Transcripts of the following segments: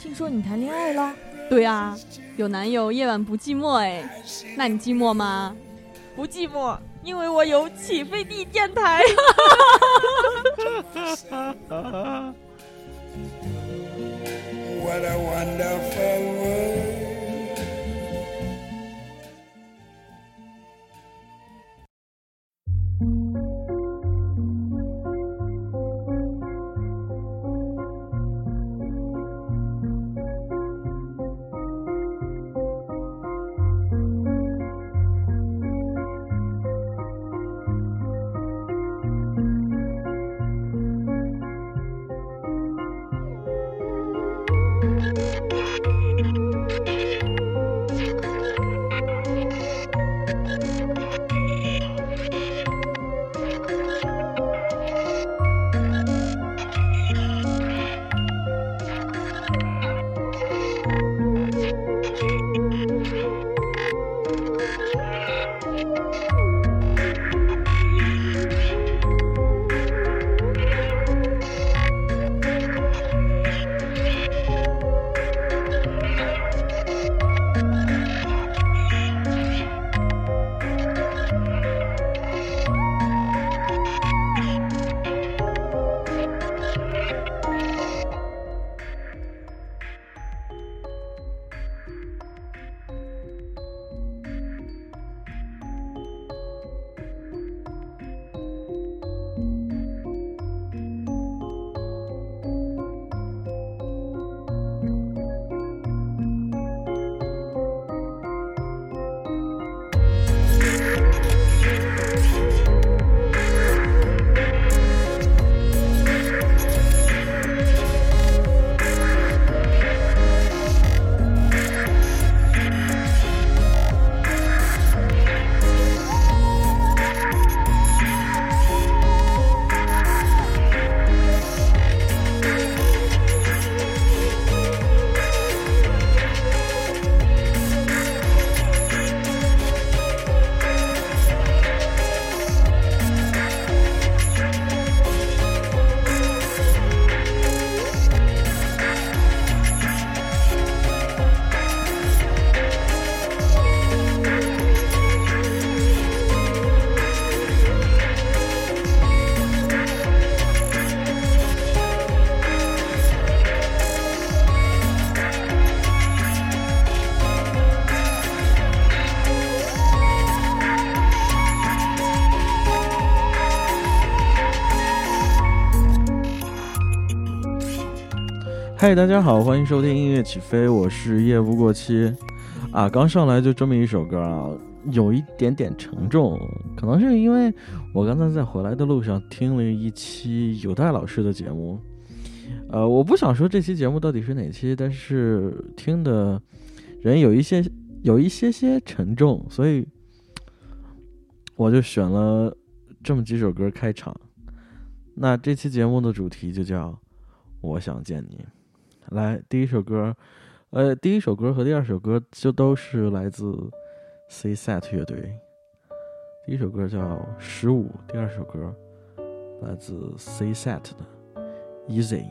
听说你谈恋爱了？对啊，有男友夜晚不寂寞哎。那你寂寞吗？不寂寞，因为我有起飞地电台。嗨，大家好，欢迎收听音乐起飞，我是夜不过期。啊，刚上来就这么一首歌啊，有一点点沉重，可能是因为我刚才在回来的路上听了一期有代老师的节目。呃，我不想说这期节目到底是哪期，但是听的人有一些有一些些沉重，所以我就选了这么几首歌开场。那这期节目的主题就叫“我想见你”。来，第一首歌，呃，第一首歌和第二首歌就都是来自 C Set 乐队。第一首歌叫《十五》，第二首歌来自 C Set 的《Easy》。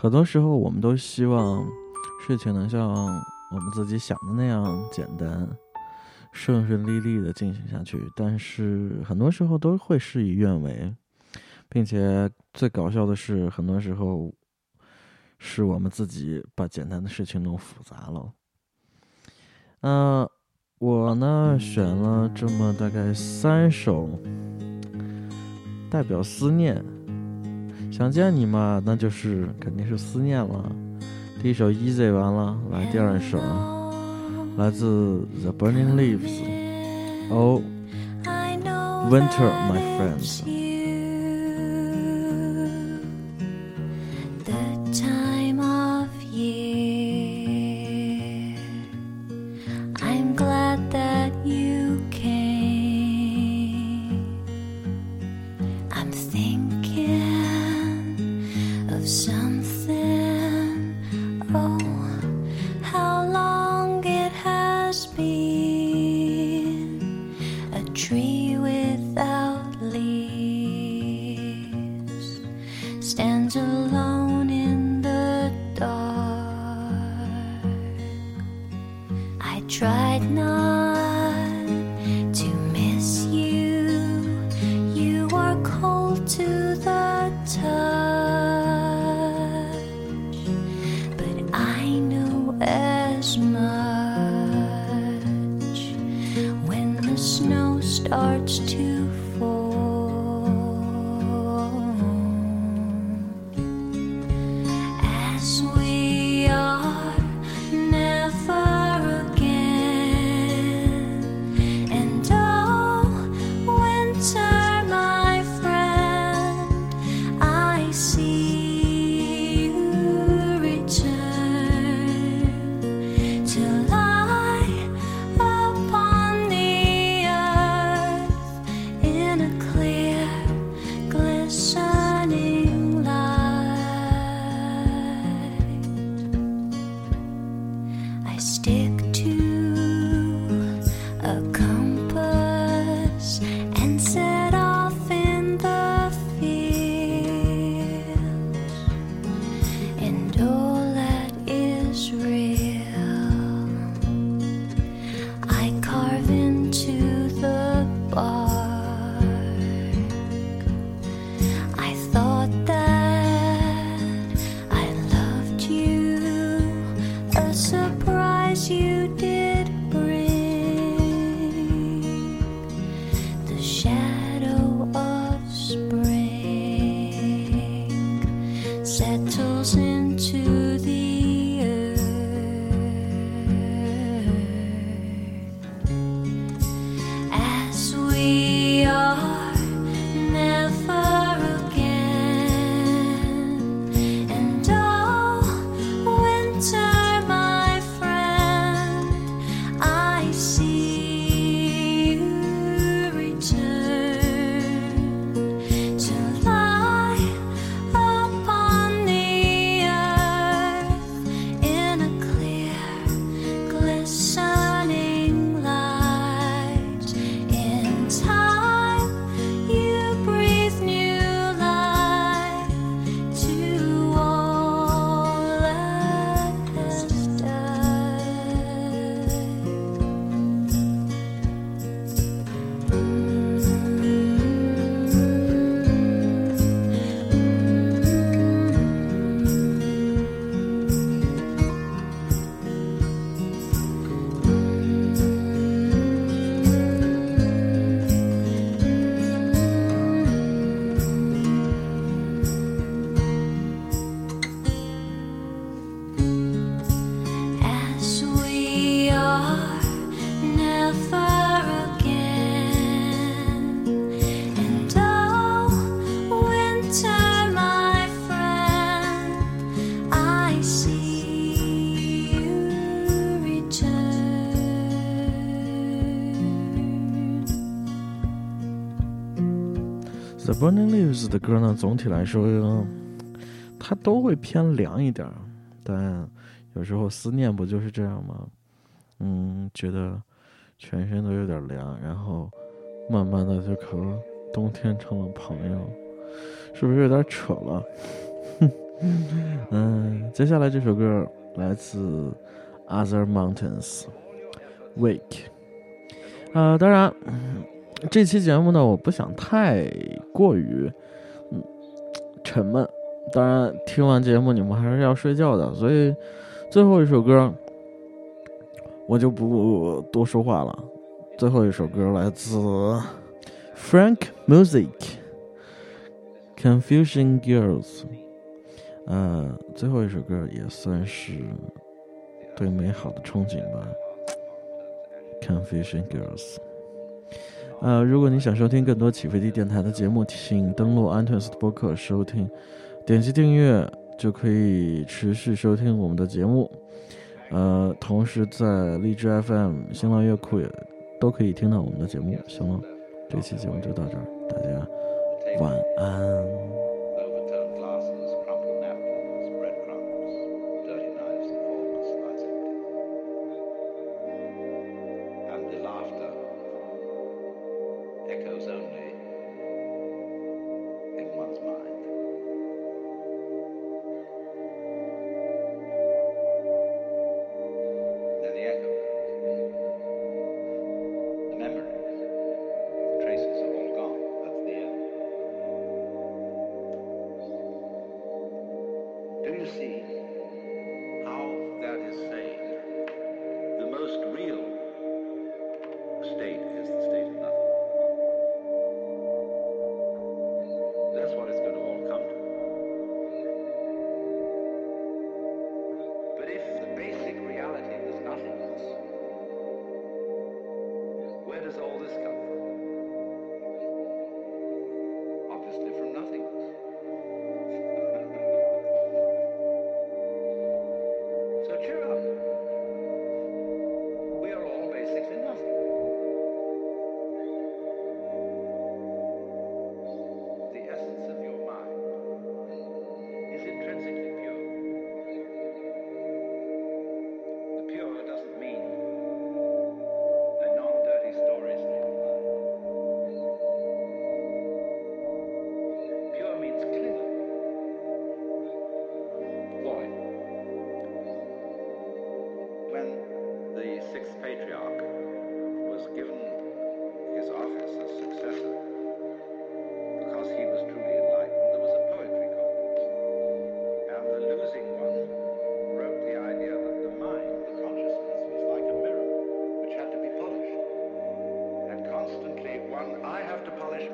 很多时候我们都希望事情能像我们自己想的那样简单。顺顺利利的进行下去，但是很多时候都会事与愿违，并且最搞笑的是，很多时候是我们自己把简单的事情弄复杂了。嗯，我呢选了这么大概三首代表思念，想见你嘛，那就是肯定是思念了。第一首 Easy 完了，来第二首。来自 The Burning Leaves。Oh, winter, my friends. at know. 的歌呢，总体来说，它都会偏凉一点儿，但有时候思念不就是这样吗？嗯，觉得全身都有点凉，然后慢慢的就和冬天成了朋友，是不是有点扯了？嗯，接下来这首歌来自 Other Mountains Wake。啊，当然，这期节目呢，我不想太过于沉闷。当然，听完节目你们还是要睡觉的，所以最后一首歌我就不多说话了。最后一首歌来自 Frank Music Confusion Girls。呃，最后一首歌也算是对美好的憧憬吧。Confusion Girls。呃，如果你想收听更多起飞地电台的节目，请登录安 n 斯的播客收听，点击订阅就可以持续收听我们的节目。呃，同时在荔枝 FM、新浪乐库也都可以听到我们的节目。行吗，这期节目就到这儿，大家晚安。echoes of.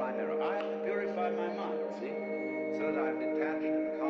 I have to purify my mind, see? So that I'm detached and calm.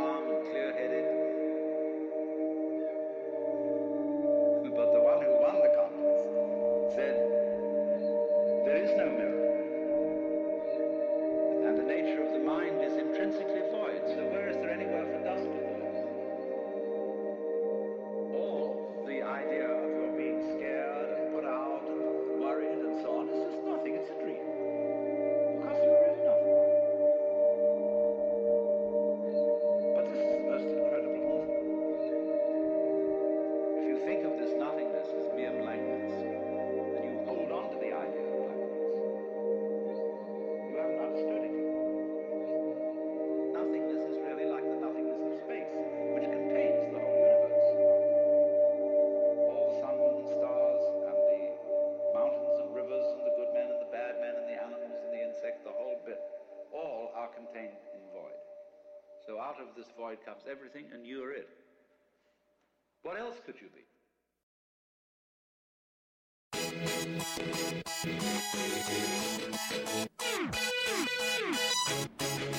Thank you.